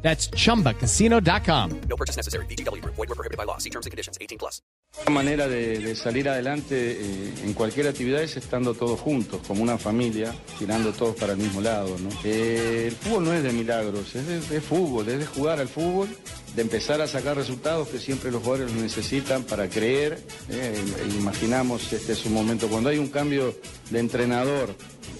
That's chumbacasino.com. No purchase necessary. BGW. Void were prohibited by law. See terms and conditions. 18 plus. La manera de, de salir adelante eh, en cualquier actividad es estando todos juntos, como una familia, tirando todos para el mismo lado. ¿no? Eh, el fútbol no es de milagros, es de, de fútbol, es de jugar al fútbol, de empezar a sacar resultados que siempre los jugadores necesitan para creer. eh, imaginamos, este es un momento, cuando hay un cambio de entrenador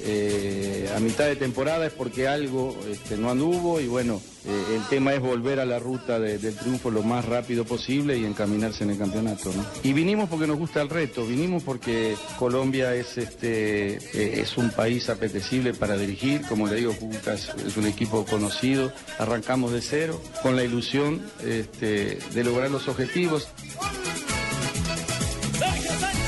eh, a mitad de temporada es porque algo este, no anduvo y bueno, eh, el tema es volver a la ruta de- del triunfo lo más rápido posible y encaminarse en el campeonato. Y vinimos porque nos gusta el reto, vinimos porque Colombia es, este, eh, es un país apetecible para dirigir, como le digo, Cúcuta es un equipo conocido, arrancamos de cero con la ilusión este, de lograr los objetivos.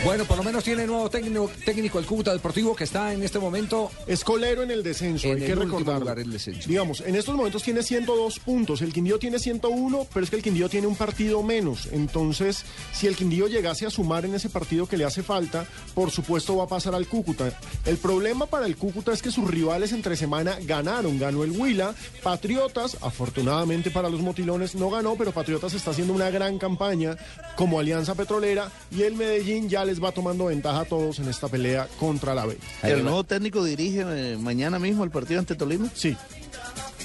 Bueno, por lo menos tiene nuevo técnico, técnico el Cúcuta Deportivo que está en este momento Es colero en el descenso, En hay el que descenso. Digamos, en estos momentos tiene 102 puntos, el Quindío tiene 101, pero es que el Quindío tiene un partido menos. Entonces, si el Quindío llegase a sumar en ese partido que le hace falta, por supuesto va a pasar al Cúcuta. El problema para el Cúcuta es que sus rivales entre semana ganaron. Ganó el Huila, Patriotas, afortunadamente para los motilones no ganó, pero Patriotas está haciendo una gran campaña como Alianza Petrolera y el Medellín ya les va tomando ventaja a todos en esta pelea contra la B. ¿El nuevo técnico dirige eh, mañana mismo el partido ante Tolima? Sí.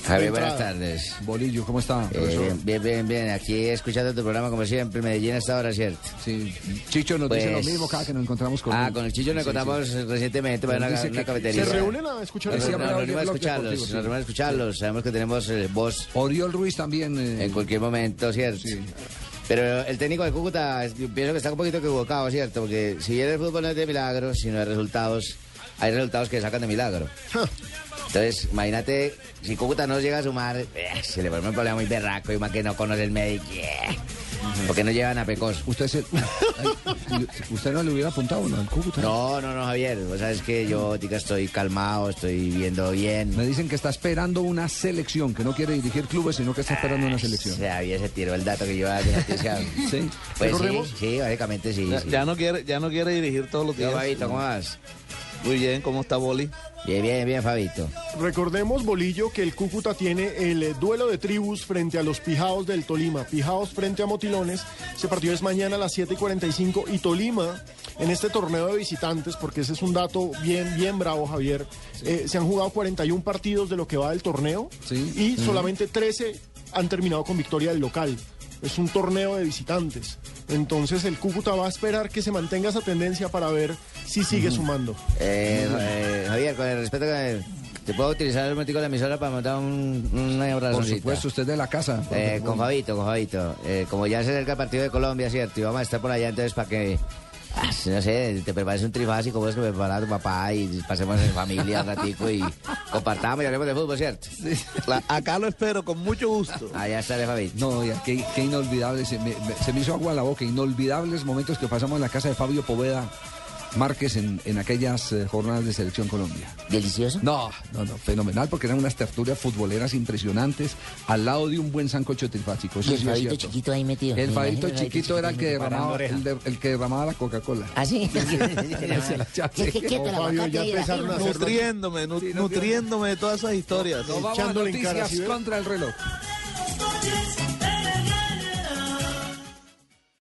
Javier, buenas tardes. Bolillo, ¿cómo está? Eh, bien, bien, bien. Aquí escuchando tu programa como siempre, Medellín a esta hora, ¿cierto? Sí, Chicho nos dice lo Pues- mismo cada que nos encontramos con Ah, él. con el Chillo nos Sí, sí. encontramos recientemente para Nos una, una cafetería. Se reúnen a escuchar Nos nos reunimos a escucharlos, nos reunimos a escucharlos. Sabemos que tenemos eh, voz Oriol Ruiz también. eh, en cualquier momento, ¿cierto? Sí. Pero el técnico de Cúcuta, yo pienso que está un poquito equivocado, ¿cierto? Porque si bien el fútbol no es de milagros, sino de resultados, hay resultados que sacan de milagro. Entonces, imagínate, si Cúcuta no llega a sumar, eh, se le pone un problema muy berraco y más que no conoce el médico. eh, Porque no llevan a Pecos. Usted, se- Ay, usted no le hubiera apuntado ¿no? al Cúcuta. No, no, no, Javier. Vos sabes que yo, tica, estoy calmado, estoy viendo bien. Me dicen que está esperando una selección, que no quiere dirigir clubes, sino que está esperando una O selección. sea, Javier se tiró el dato que yo había noticiado. Sí. Pues sí, sí, básicamente sí. Ya, sí. ya no quiere, ya no quiere dirigir todos los Yo, días. ¿cómo vas? Muy bien, ¿cómo está Boli? Bien, bien, bien, Fabito. Recordemos, Bolillo, que el Cúcuta tiene el eh, duelo de tribus frente a los Pijaos del Tolima. Pijaos frente a Motilones. Ese partido es mañana a las 7 y 45. Y Tolima, en este torneo de visitantes, porque ese es un dato bien, bien bravo, Javier, eh, se han jugado 41 partidos de lo que va del torneo. Sí. Y solamente 13 han terminado con victoria del local. Es un torneo de visitantes. Entonces el Cúcuta va a esperar que se mantenga esa tendencia para ver si sigue sumando. Eh, eh, Javier, con el respeto que te puedo utilizar el momentico de la emisora para montar un, una Por razoncita. supuesto, usted de la casa. Eh, con Fabito, con Fabito. Eh, como ya se acerca el partido de Colombia, ¿cierto? Y vamos a estar por allá, entonces, para que, no sé, te prepares un trifásico, vos que me prepara tu papá y pasemos en familia un ratico y compartamos y hablemos de fútbol, ¿cierto? La- acá lo espero con mucho gusto. Allá estaré, Fabito. No, ya, qué, qué inolvidables, se me, me- se me hizo agua en la boca, inolvidables momentos que pasamos en la casa de Fabio Poveda Márquez en, en aquellas eh, jornadas de Selección Colombia. ¿Delicioso? No, no, no, fenomenal, porque eran unas tertulias futboleras impresionantes al lado de un buen sancocho trifásico. eso Y el sí cierto. chiquito ahí metido. El el chiquito era el que derramaba, preparando el, de- el que derramaba la Coca-Cola. ¿Ah, sí? Nutriéndome, no, nutriéndome de todas esas historias. Nos vamos a noticias contra el reloj.